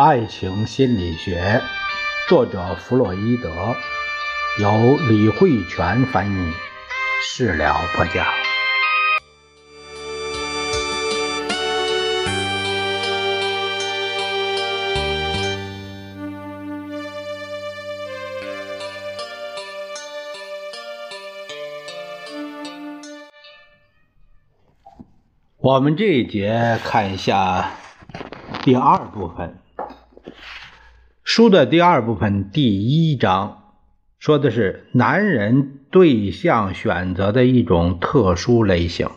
爱情心理学，作者弗洛伊德，由李慧泉翻译，事了不讲。我们这一节看一下第二部分。书的第二部分第一章说的是男人对象选择的一种特殊类型。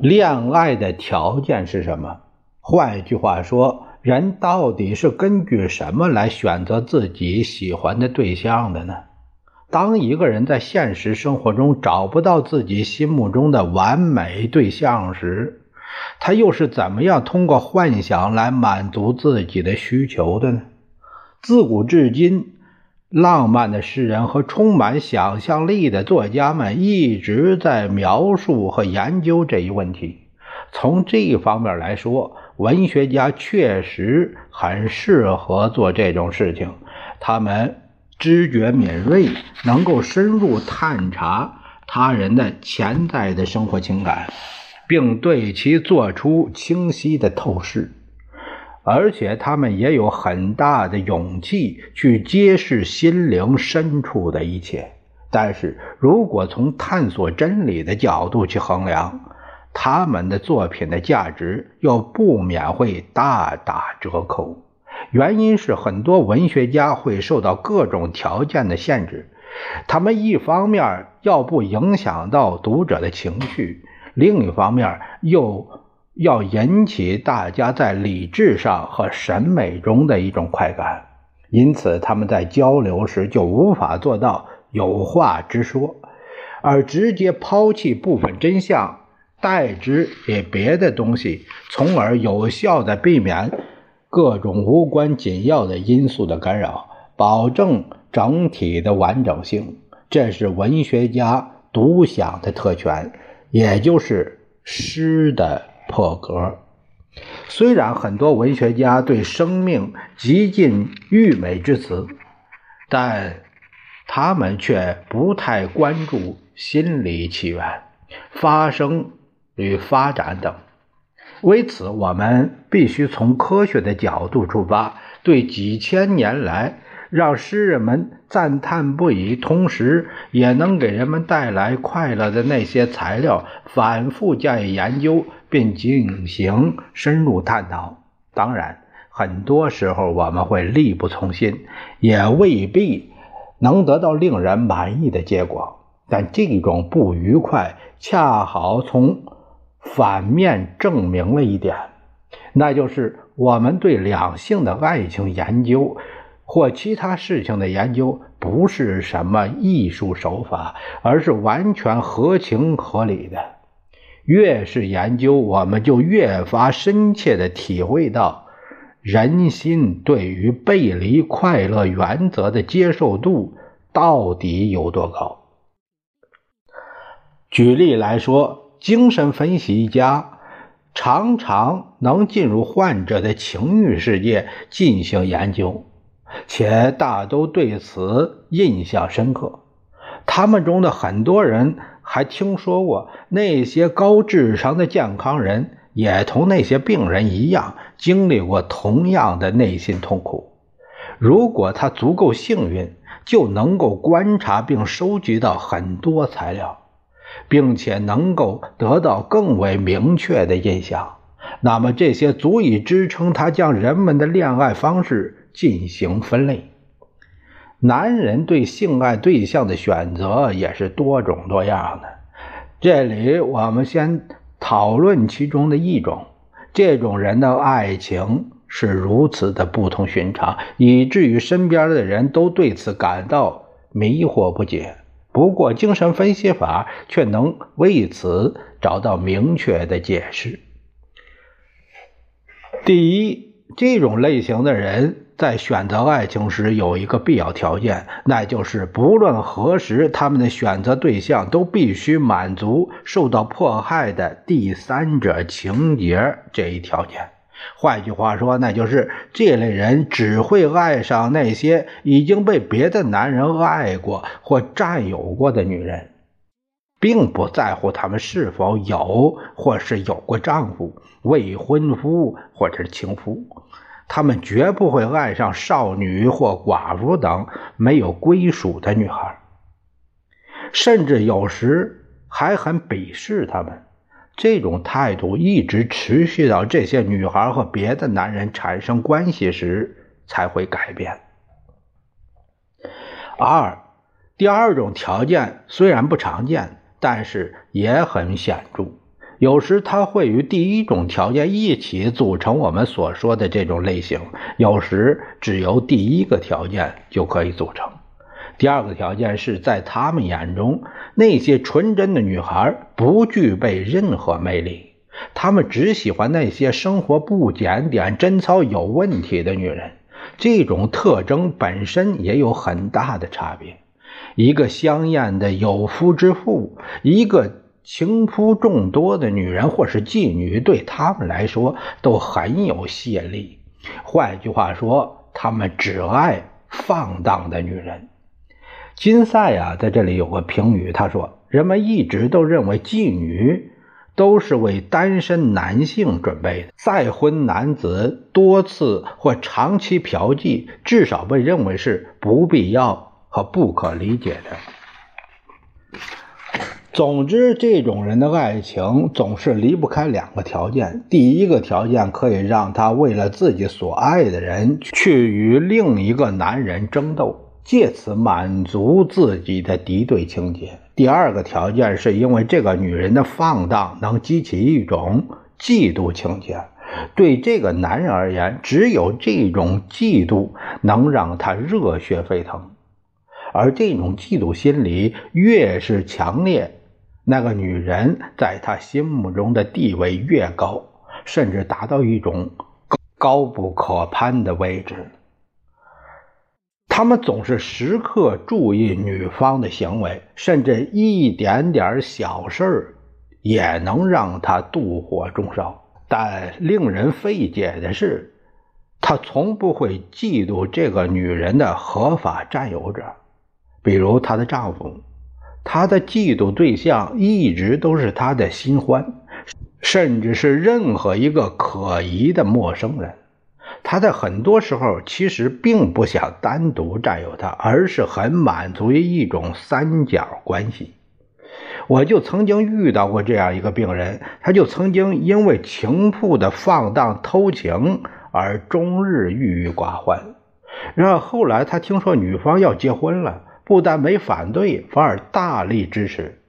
恋爱的条件是什么？换一句话说，人到底是根据什么来选择自己喜欢的对象的呢？当一个人在现实生活中找不到自己心目中的完美对象时，他又是怎么样通过幻想来满足自己的需求的呢？自古至今，浪漫的诗人和充满想象力的作家们一直在描述和研究这一问题。从这一方面来说，文学家确实很适合做这种事情。他们知觉敏锐，能够深入探查他人的潜在的生活情感。并对其做出清晰的透视，而且他们也有很大的勇气去揭示心灵深处的一切。但是如果从探索真理的角度去衡量，他们的作品的价值又不免会大打折扣。原因是很多文学家会受到各种条件的限制，他们一方面要不影响到读者的情绪。另一方面，又要引起大家在理智上和审美中的一种快感，因此他们在交流时就无法做到有话直说，而直接抛弃部分真相，代之以别的东西，从而有效地避免各种无关紧要的因素的干扰，保证整体的完整性。这是文学家独享的特权。也就是诗的破格。虽然很多文学家对生命极尽溢美之词，但他们却不太关注心理起源、发生与发展等。为此，我们必须从科学的角度出发，对几千年来。让诗人们赞叹不已，同时也能给人们带来快乐的那些材料，反复加以研究，并进行深入探讨。当然，很多时候我们会力不从心，也未必能得到令人满意的结果。但这种不愉快，恰好从反面证明了一点，那就是我们对两性的爱情研究。或其他事情的研究不是什么艺术手法，而是完全合情合理的。越是研究，我们就越发深切地体会到人心对于背离快乐原则的接受度到底有多高。举例来说，精神分析家常常能进入患者的情欲世界进行研究。且大都对此印象深刻。他们中的很多人还听说过，那些高智商的健康人也同那些病人一样，经历过同样的内心痛苦。如果他足够幸运，就能够观察并收集到很多材料，并且能够得到更为明确的印象，那么这些足以支撑他将人们的恋爱方式。进行分类，男人对性爱对象的选择也是多种多样的。这里我们先讨论其中的一种。这种人的爱情是如此的不同寻常，以至于身边的人都对此感到迷惑不解。不过，精神分析法却能为此找到明确的解释。第一，这种类型的人。在选择爱情时，有一个必要条件，那就是不论何时，他们的选择对象都必须满足受到迫害的第三者情节这一条件。换句话说，那就是这类人只会爱上那些已经被别的男人爱过或占有过的女人，并不在乎他们是否有或是有过丈夫、未婚夫或者是情夫。他们绝不会爱上少女或寡妇等没有归属的女孩，甚至有时还很鄙视他们。这种态度一直持续到这些女孩和别的男人产生关系时才会改变。二，第二种条件虽然不常见，但是也很显著。有时它会与第一种条件一起组成我们所说的这种类型，有时只由第一个条件就可以组成。第二个条件是在他们眼中，那些纯真的女孩不具备任何魅力，他们只喜欢那些生活不检点、贞操有问题的女人。这种特征本身也有很大的差别。一个香艳的有夫之妇，一个情夫众多的女人，或是妓女，对他们来说都很有吸引力。换句话说，他们只爱放荡的女人。金赛啊，在这里有个评语，他说：“人们一直都认为妓女都是为单身男性准备的，再婚男子多次或长期嫖妓，至少被认为是不必要和不可理解的。总之，这种人的爱情总是离不开两个条件：第一个条件可以让他为了自己所爱的人去与另一个男人争斗。”借此满足自己的敌对情节。第二个条件是因为这个女人的放荡能激起一种嫉妒情节。对这个男人而言，只有这种嫉妒能让他热血沸腾。而这种嫉妒心理越是强烈，那个女人在他心目中的地位越高，甚至达到一种高不可攀的位置。他们总是时刻注意女方的行为，甚至一点点小事也能让他妒火中烧。但令人费解的是，他从不会嫉妒这个女人的合法占有者，比如她的丈夫。他的嫉妒对象一直都是他的新欢，甚至是任何一个可疑的陌生人。他在很多时候其实并不想单独占有她，而是很满足于一种三角关系。我就曾经遇到过这样一个病人，他就曾经因为情妇的放荡偷情而终日郁郁寡欢。然而后来他听说女方要结婚了，不但没反对，反而大力支持。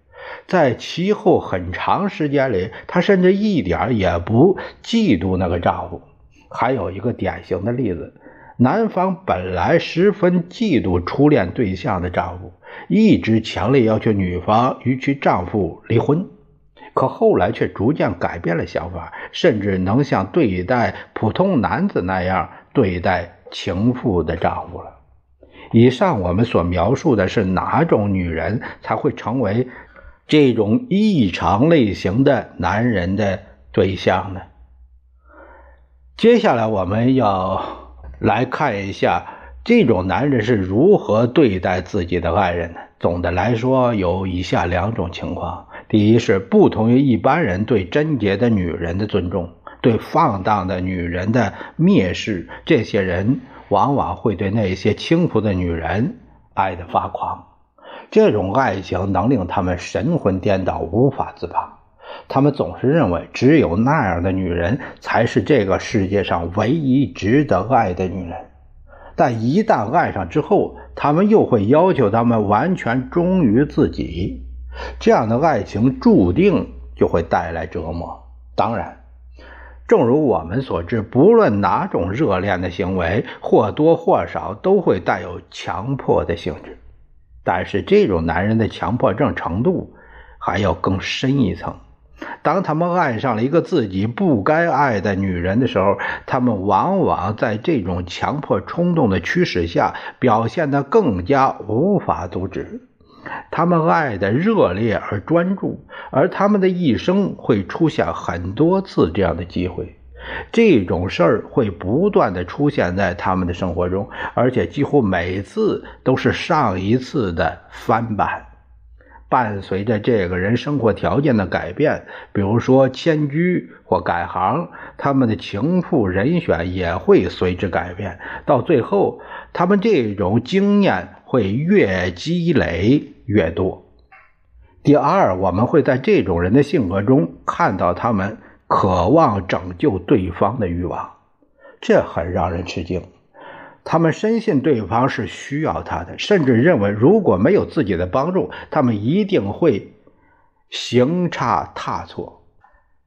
在其后很长时间里，她甚至一点也不嫉妒那个丈夫。还有一个典型的例子，男方本来十分嫉妒初恋对象的丈夫，一直强烈要求女方与其丈夫离婚，可后来却逐渐改变了想法，甚至能像对待普通男子那样对待情妇的丈夫了。以上我们所描述的是哪种女人才会成为这种异常类型的男人的对象呢？接下来我们要来看一下这种男人是如何对待自己的爱人的。总的来说，有以下两种情况：第一是不同于一般人对贞洁的女人的尊重，对放荡的女人的蔑视。这些人往往会对那些轻浮的女人爱得发狂，这种爱情能令他们神魂颠倒，无法自拔。他们总是认为，只有那样的女人才是这个世界上唯一值得爱的女人。但一旦爱上之后，他们又会要求他们完全忠于自己。这样的爱情注定就会带来折磨。当然，正如我们所知，不论哪种热恋的行为，或多或少都会带有强迫的性质。但是，这种男人的强迫症程度还要更深一层。当他们爱上了一个自己不该爱的女人的时候，他们往往在这种强迫冲动的驱使下，表现得更加无法阻止。他们爱的热烈而专注，而他们的一生会出现很多次这样的机会。这种事儿会不断的出现在他们的生活中，而且几乎每次都是上一次的翻版。伴随着这个人生活条件的改变，比如说迁居或改行，他们的情妇人选也会随之改变。到最后，他们这种经验会越积累越多。第二，我们会在这种人的性格中看到他们渴望拯救对方的欲望，这很让人吃惊。他们深信对方是需要他的，甚至认为如果没有自己的帮助，他们一定会行差踏错，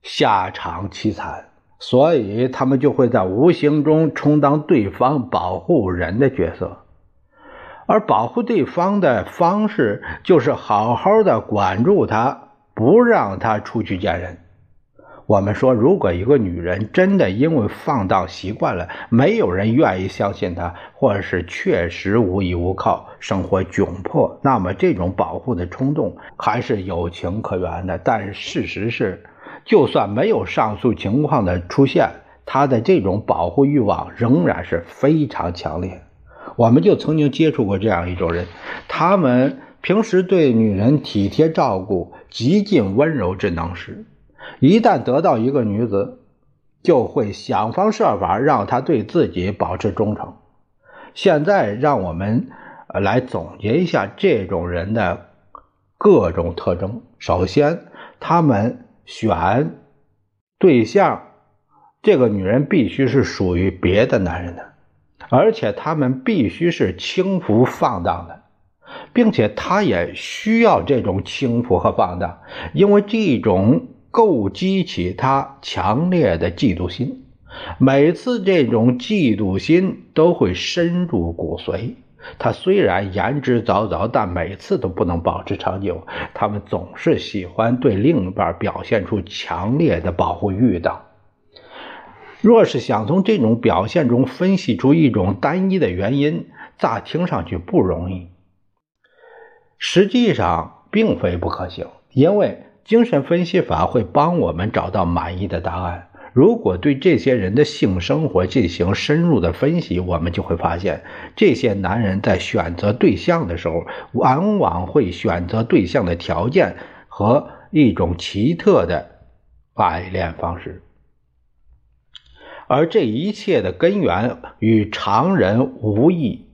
下场凄惨。所以他们就会在无形中充当对方保护人的角色，而保护对方的方式就是好好的管住他，不让他出去见人。我们说，如果一个女人真的因为放荡习惯了，没有人愿意相信她，或者是确实无依无靠，生活窘迫，那么这种保护的冲动还是有情可原的。但是事实是，就算没有上述情况的出现，她的这种保护欲望仍然是非常强烈。我们就曾经接触过这样一种人，他们平时对女人体贴照顾，极尽温柔之能事。一旦得到一个女子，就会想方设法让她对自己保持忠诚。现在，让我们来总结一下这种人的各种特征。首先，他们选对象，这个女人必须是属于别的男人的，而且他们必须是轻浮放荡的，并且他也需要这种轻浮和放荡，因为这种。构激起他强烈的嫉妒心，每次这种嫉妒心都会深入骨髓。他虽然言之凿凿，但每次都不能保持长久。他们总是喜欢对另一半表现出强烈的保护欲等。若是想从这种表现中分析出一种单一的原因，乍听上去不容易，实际上并非不可行，因为。精神分析法会帮我们找到满意的答案。如果对这些人的性生活进行深入的分析，我们就会发现，这些男人在选择对象的时候，往往会选择对象的条件和一种奇特的爱恋方式，而这一切的根源与常人无异，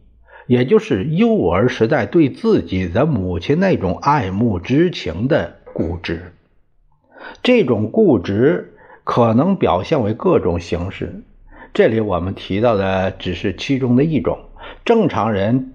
也就是幼儿时代对自己的母亲那种爱慕之情的。固执，这种固执可能表现为各种形式。这里我们提到的只是其中的一种。正常人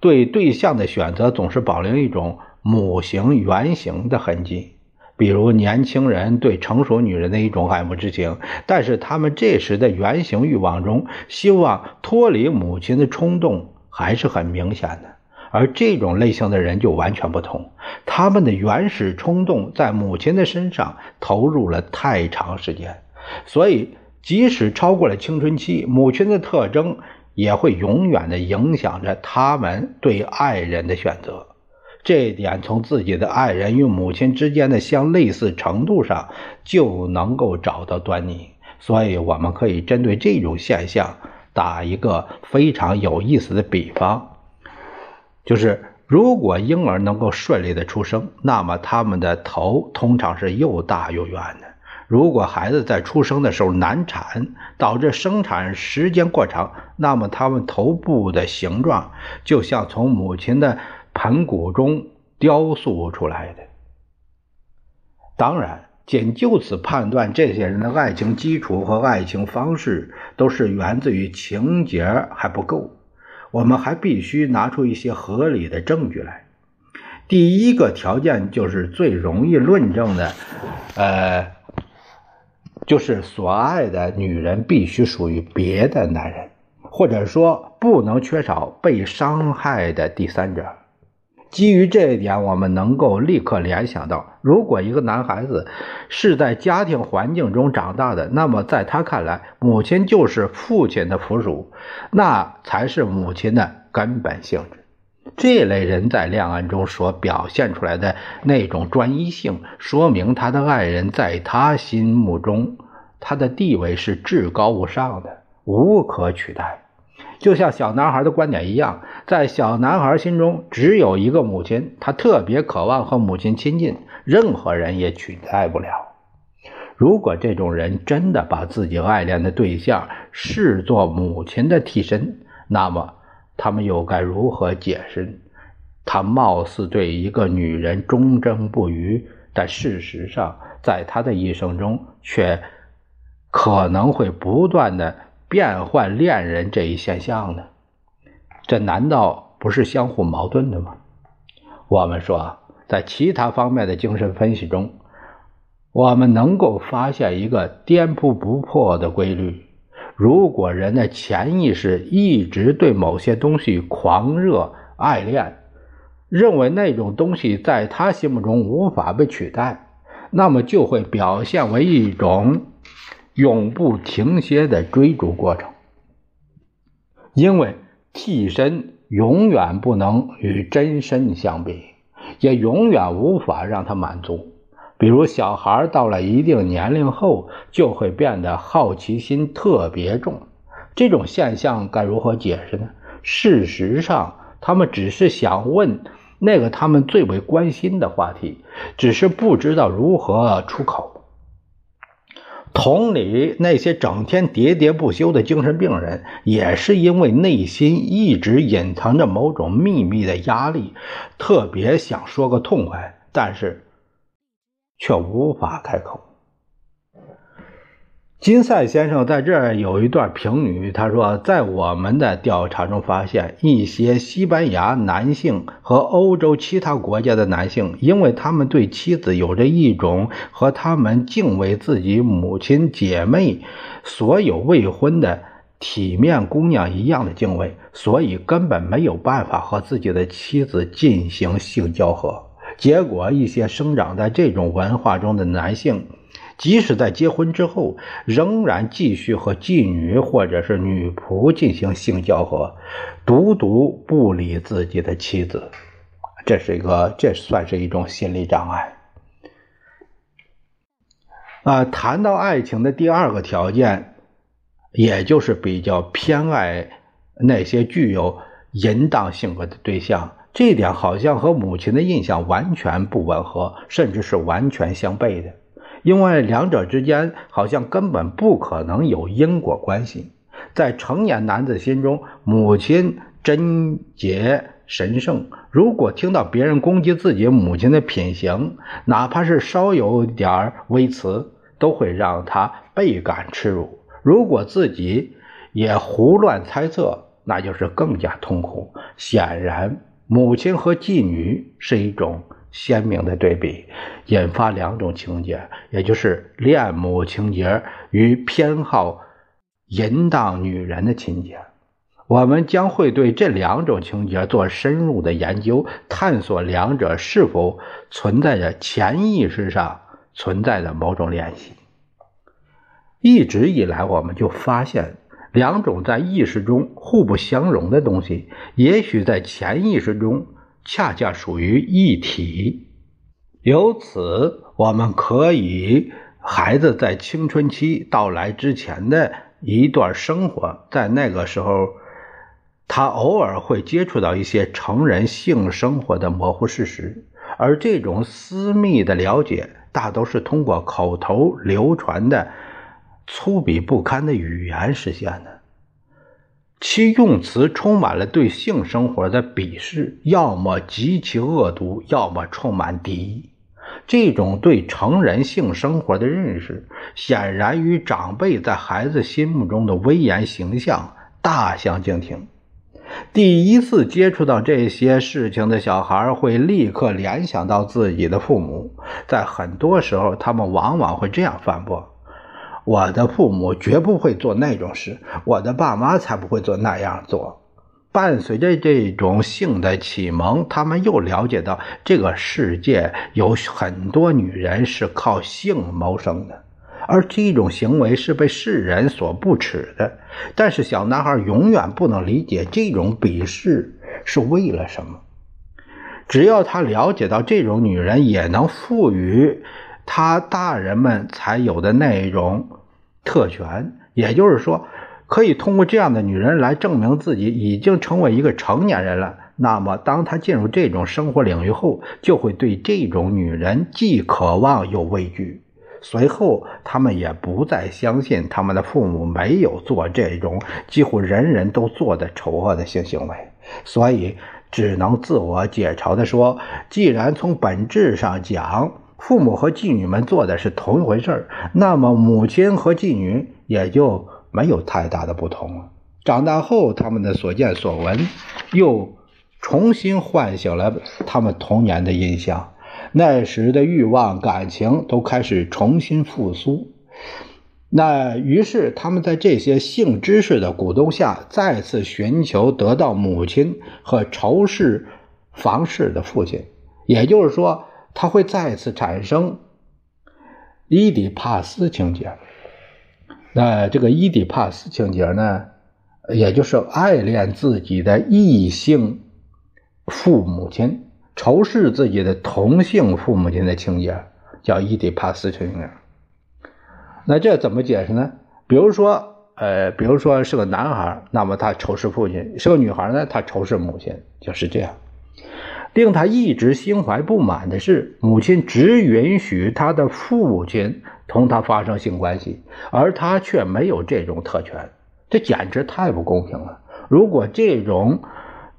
对对象的选择总是保留一种母型原型的痕迹，比如年轻人对成熟女人的一种爱慕之情，但是他们这时的原型欲望中，希望脱离母亲的冲动还是很明显的。而这种类型的人就完全不同，他们的原始冲动在母亲的身上投入了太长时间，所以即使超过了青春期，母亲的特征也会永远的影响着他们对爱人的选择。这一点从自己的爱人与母亲之间的相类似程度上就能够找到端倪。所以，我们可以针对这种现象打一个非常有意思的比方。就是，如果婴儿能够顺利的出生，那么他们的头通常是又大又圆的。如果孩子在出生的时候难产，导致生产时间过长，那么他们头部的形状就像从母亲的盆骨中雕塑出来的。当然，仅就此判断这些人的爱情基础和爱情方式都是源自于情节还不够。我们还必须拿出一些合理的证据来。第一个条件就是最容易论证的，呃，就是所爱的女人必须属于别的男人，或者说不能缺少被伤害的第三者。基于这一点，我们能够立刻联想到，如果一个男孩子是在家庭环境中长大的，那么在他看来，母亲就是父亲的附属，那才是母亲的根本性质。这类人在恋爱中所表现出来的那种专一性，说明他的爱人在他心目中，他的地位是至高无上的，无可取代。就像小男孩的观点一样，在小男孩心中只有一个母亲，他特别渴望和母亲亲近，任何人也取代不了。如果这种人真的把自己爱恋的对象视作母亲的替身，那么他们又该如何解释？他貌似对一个女人忠贞不渝，但事实上，在他的一生中却可能会不断的。变换恋人这一现象呢？这难道不是相互矛盾的吗？我们说，在其他方面的精神分析中，我们能够发现一个颠扑不破的规律：如果人的潜意识一直对某些东西狂热爱恋，认为那种东西在他心目中无法被取代，那么就会表现为一种。永不停歇的追逐过程，因为替身永远不能与真身相比，也永远无法让他满足。比如，小孩到了一定年龄后，就会变得好奇心特别重。这种现象该如何解释呢？事实上，他们只是想问那个他们最为关心的话题，只是不知道如何出口。同理，那些整天喋喋不休的精神病人，也是因为内心一直隐藏着某种秘密的压力，特别想说个痛快，但是却无法开口。金赛先生在这儿有一段评语，他说：“在我们的调查中发现，一些西班牙男性和欧洲其他国家的男性，因为他们对妻子有着一种和他们敬畏自己母亲、姐妹、所有未婚的体面姑娘一样的敬畏，所以根本没有办法和自己的妻子进行性交合。结果，一些生长在这种文化中的男性。”即使在结婚之后，仍然继续和妓女或者是女仆进行性交合，独独不理自己的妻子，这是一个，这算是一种心理障碍。啊，谈到爱情的第二个条件，也就是比较偏爱那些具有淫荡性格的对象，这一点好像和母亲的印象完全不吻合，甚至是完全相悖的。因为两者之间好像根本不可能有因果关系。在成年男子心中，母亲贞洁神圣。如果听到别人攻击自己母亲的品行，哪怕是稍有点微词，都会让他倍感耻辱。如果自己也胡乱猜测，那就是更加痛苦。显然，母亲和妓女是一种。鲜明的对比，引发两种情节，也就是恋母情节与偏好淫荡女人的情节。我们将会对这两种情节做深入的研究，探索两者是否存在着潜意识上存在的某种联系。一直以来，我们就发现，两种在意识中互不相容的东西，也许在潜意识中。恰恰属于一体，由此我们可以，孩子在青春期到来之前的一段生活，在那个时候，他偶尔会接触到一些成人性生活的模糊事实，而这种私密的了解，大都是通过口头流传的粗鄙不堪的语言实现的。其用词充满了对性生活的鄙视，要么极其恶毒，要么充满敌意。这种对成人性生活的认识，显然与长辈在孩子心目中的威严形象大相径庭。第一次接触到这些事情的小孩，会立刻联想到自己的父母。在很多时候，他们往往会这样反驳。我的父母绝不会做那种事，我的爸妈才不会做那样做。伴随着这种性的启蒙，他们又了解到这个世界有很多女人是靠性谋生的，而这种行为是被世人所不耻的。但是小男孩永远不能理解这种鄙视是为了什么。只要他了解到这种女人也能赋予。他大人们才有的那种特权，也就是说，可以通过这样的女人来证明自己已经成为一个成年人了。那么，当他进入这种生活领域后，就会对这种女人既渴望又畏惧。随后，他们也不再相信他们的父母没有做这种几乎人人都做的丑恶的性行为，所以只能自我解嘲地说：“既然从本质上讲，父母和妓女们做的是同一回事那么母亲和妓女也就没有太大的不同了。”长大后，他们的所见所闻又重新唤醒了他们童年的印象。那时的欲望、感情都开始重新复苏，那于是他们在这些性知识的鼓动下，再次寻求得到母亲和仇视房事的父亲，也就是说，他会再次产生伊底帕斯情节。那这个伊底帕斯情节呢，也就是爱恋自己的异性父母亲。仇视自己的同性父母亲的情节叫伊底帕斯情节。那这怎么解释呢？比如说，呃，比如说是个男孩，那么他仇视父亲；是个女孩呢，他仇视母亲，就是这样。令他一直心怀不满的是，母亲只允许他的父亲同他发生性关系，而他却没有这种特权，这简直太不公平了。如果这种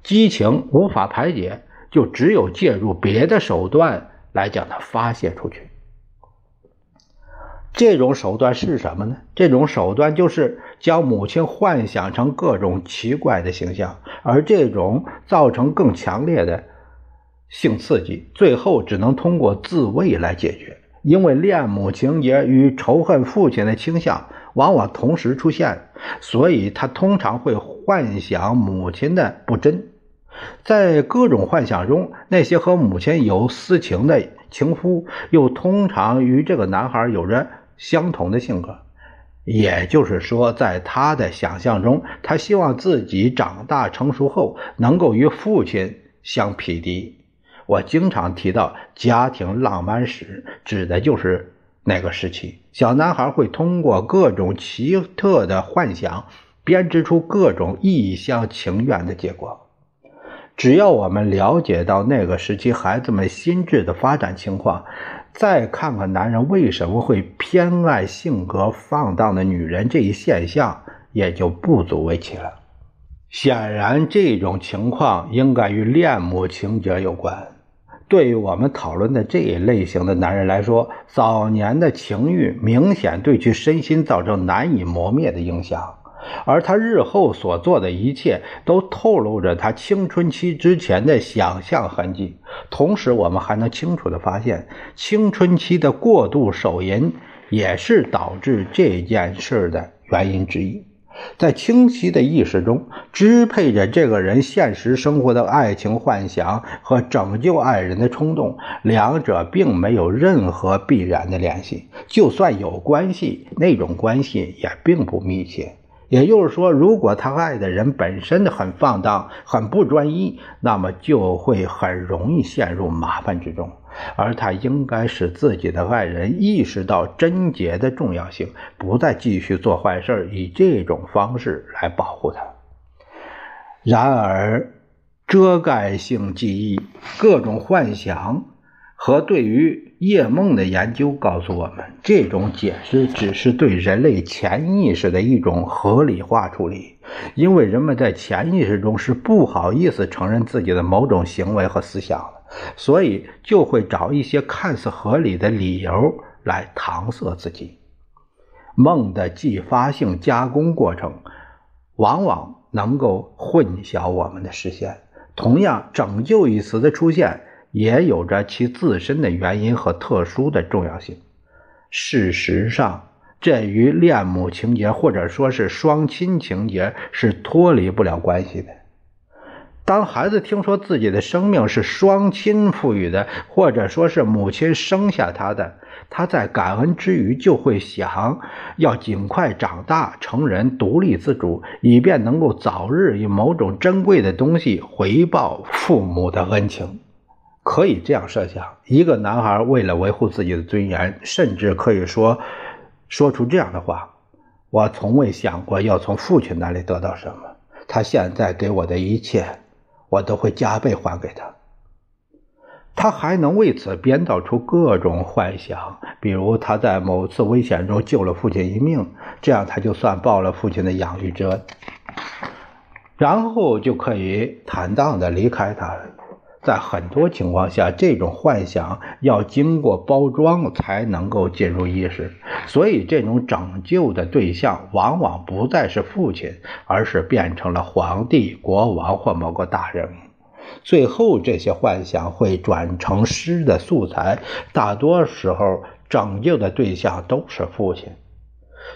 激情无法排解，就只有借助别的手段来将它发泄出去。这种手段是什么呢？这种手段就是将母亲幻想成各种奇怪的形象，而这种造成更强烈的性刺激，最后只能通过自慰来解决。因为恋母情节与仇恨父亲的倾向往往同时出现，所以他通常会幻想母亲的不贞。在各种幻想中，那些和母亲有私情的情夫，又通常与这个男孩有着相同的性格。也就是说，在他的想象中，他希望自己长大成熟后能够与父亲相匹敌。我经常提到家庭浪漫史，指的就是那个时期。小男孩会通过各种奇特的幻想，编织出各种一厢情愿的结果。只要我们了解到那个时期孩子们心智的发展情况，再看看男人为什么会偏爱性格放荡的女人这一现象，也就不足为奇了。显然，这种情况应该与恋母情节有关。对于我们讨论的这一类型的男人来说，早年的情欲明显对其身心造成难以磨灭的影响。而他日后所做的一切，都透露着他青春期之前的想象痕迹。同时，我们还能清楚地发现，青春期的过度手淫也是导致这件事的原因之一。在清晰的意识中，支配着这个人现实生活的爱情幻想和拯救爱人的冲动，两者并没有任何必然的联系。就算有关系，那种关系也并不密切。也就是说，如果他爱的人本身很放荡、很不专一，那么就会很容易陷入麻烦之中。而他应该使自己的爱人意识到贞洁的重要性，不再继续做坏事，以这种方式来保护他。然而，遮盖性记忆、各种幻想。和对于夜梦的研究告诉我们，这种解释只是对人类潜意识的一种合理化处理，因为人们在潜意识中是不好意思承认自己的某种行为和思想的，所以就会找一些看似合理的理由来搪塞自己。梦的继发性加工过程往往能够混淆我们的视线。同样，“拯救”一词的出现。也有着其自身的原因和特殊的重要性。事实上，这与恋母情节或者说是双亲情节是脱离不了关系的。当孩子听说自己的生命是双亲赋予的，或者说是母亲生下他的，他在感恩之余就会想要尽快长大成人，独立自主，以便能够早日以某种珍贵的东西回报父母的恩情。可以这样设想：一个男孩为了维护自己的尊严，甚至可以说说出这样的话：“我从未想过要从父亲那里得到什么。他现在给我的一切，我都会加倍还给他。他还能为此编造出各种幻想，比如他在某次危险中救了父亲一命，这样他就算报了父亲的养育之恩，然后就可以坦荡地离开他了。在很多情况下，这种幻想要经过包装才能够进入意识，所以这种拯救的对象往往不再是父亲，而是变成了皇帝、国王或某个大人物。最后，这些幻想会转成诗的素材。大多时候，拯救的对象都是父亲，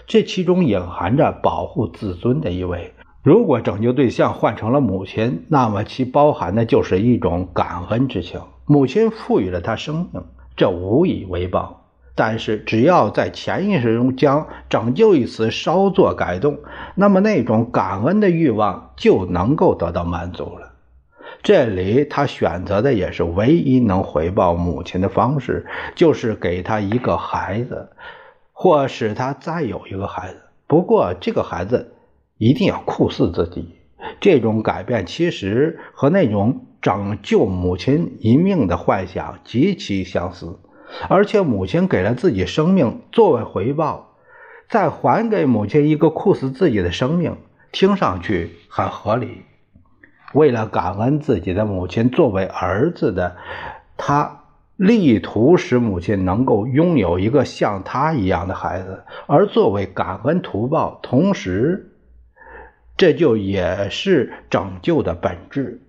这其中隐含着保护自尊的意味。如果拯救对象换成了母亲，那么其包含的就是一种感恩之情。母亲赋予了他生命，这无以为报。但是，只要在潜意识中将“拯救”一词稍作改动，那么那种感恩的欲望就能够得到满足了。这里他选择的也是唯一能回报母亲的方式，就是给他一个孩子，或使他再有一个孩子。不过，这个孩子。一定要酷似自己，这种改变其实和那种拯救母亲一命的幻想极其相似，而且母亲给了自己生命作为回报，再还给母亲一个酷似自己的生命，听上去很合理。为了感恩自己的母亲作为儿子的他，力图使母亲能够拥有一个像他一样的孩子，而作为感恩图报，同时。这就也是拯救的本质。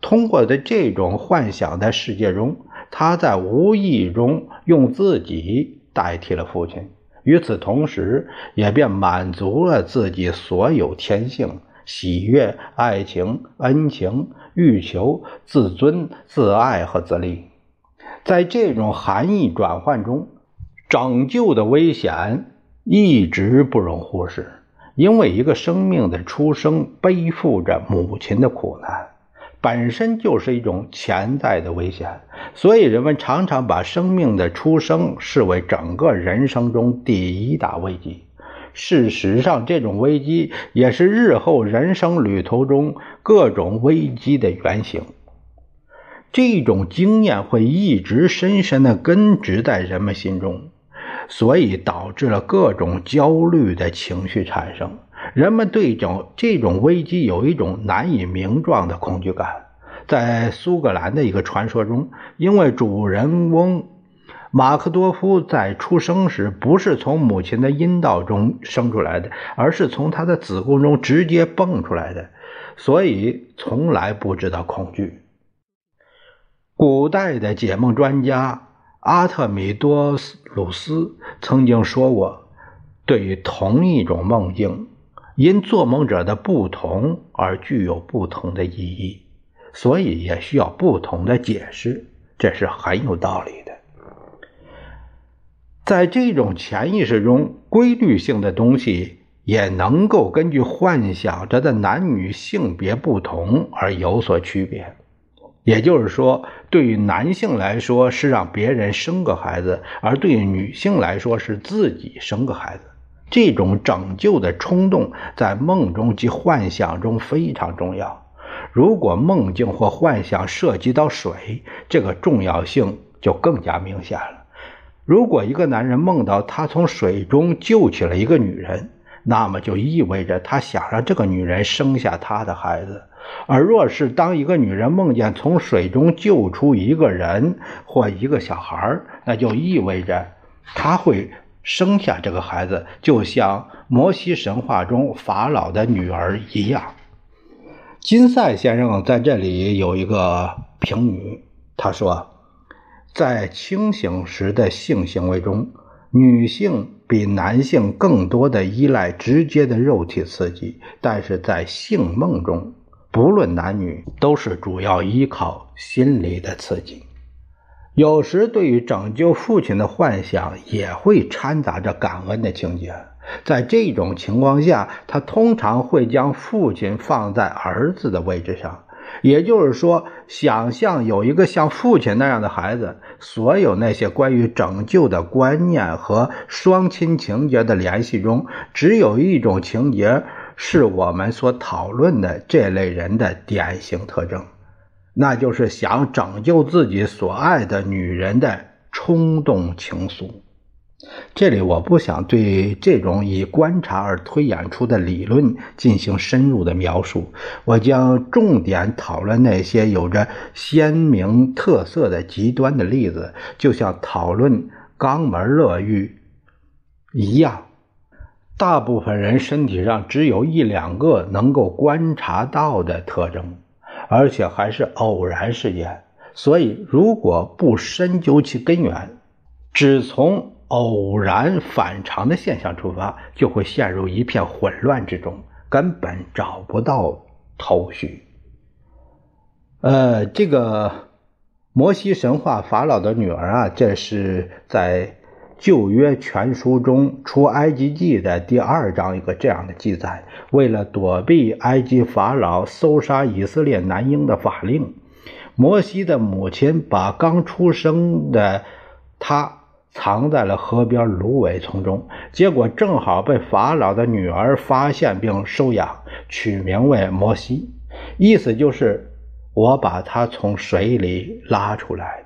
通过在这种幻想的世界中，他在无意中用自己代替了父亲，与此同时，也便满足了自己所有天性：喜悦、爱情、恩情、欲求、自尊、自爱和自立。在这种含义转换中，拯救的危险一直不容忽视。因为一个生命的出生背负着母亲的苦难，本身就是一种潜在的危险，所以人们常常把生命的出生视为整个人生中第一大危机。事实上，这种危机也是日后人生旅途中各种危机的原型。这种经验会一直深深地根植在人们心中。所以导致了各种焦虑的情绪产生，人们对这种这种危机有一种难以名状的恐惧感。在苏格兰的一个传说中，因为主人翁马克多夫在出生时不是从母亲的阴道中生出来的，而是从他的子宫中直接蹦出来的，所以从来不知道恐惧。古代的解梦专家。阿特米多鲁斯曾经说过：“对于同一种梦境，因做梦者的不同而具有不同的意义，所以也需要不同的解释。这是很有道理的。在这种潜意识中，规律性的东西也能够根据幻想着的男女性别不同而有所区别。”也就是说，对于男性来说是让别人生个孩子，而对于女性来说是自己生个孩子。这种拯救的冲动在梦中及幻想中非常重要。如果梦境或幻想涉及到水，这个重要性就更加明显了。如果一个男人梦到他从水中救起了一个女人，那么就意味着他想让这个女人生下他的孩子。而若是当一个女人梦见从水中救出一个人或一个小孩那就意味着她会生下这个孩子，就像摩西神话中法老的女儿一样。金赛先生在这里有一个评语，他说，在清醒时的性行为中，女性比男性更多的依赖直接的肉体刺激，但是在性梦中。不论男女，都是主要依靠心理的刺激。有时，对于拯救父亲的幻想也会掺杂着感恩的情节。在这种情况下，他通常会将父亲放在儿子的位置上，也就是说，想象有一个像父亲那样的孩子，所有那些关于拯救的观念和双亲情节的联系中，只有一种情节是我们所讨论的这类人的典型特征，那就是想拯救自己所爱的女人的冲动情愫。这里我不想对这种以观察而推演出的理论进行深入的描述，我将重点讨论那些有着鲜明特色的极端的例子，就像讨论肛门乐欲一样。大部分人身体上只有一两个能够观察到的特征，而且还是偶然事件，所以如果不深究其根源，只从偶然反常的现象出发，就会陷入一片混乱之中，根本找不到头绪。呃，这个摩西神话法老的女儿啊，这是在旧约全书中出埃及记的第二章一个这样的记载：为了躲避埃及法老搜杀以色列男婴的法令，摩西的母亲把刚出生的他。藏在了河边芦苇丛中，结果正好被法老的女儿发现并收养，取名为摩西，意思就是我把他从水里拉出来。